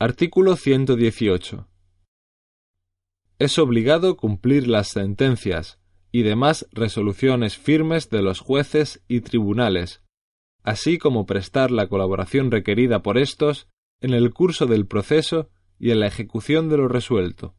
Artículo 118. Es obligado cumplir las sentencias y demás resoluciones firmes de los jueces y tribunales, así como prestar la colaboración requerida por éstos en el curso del proceso y en la ejecución de lo resuelto.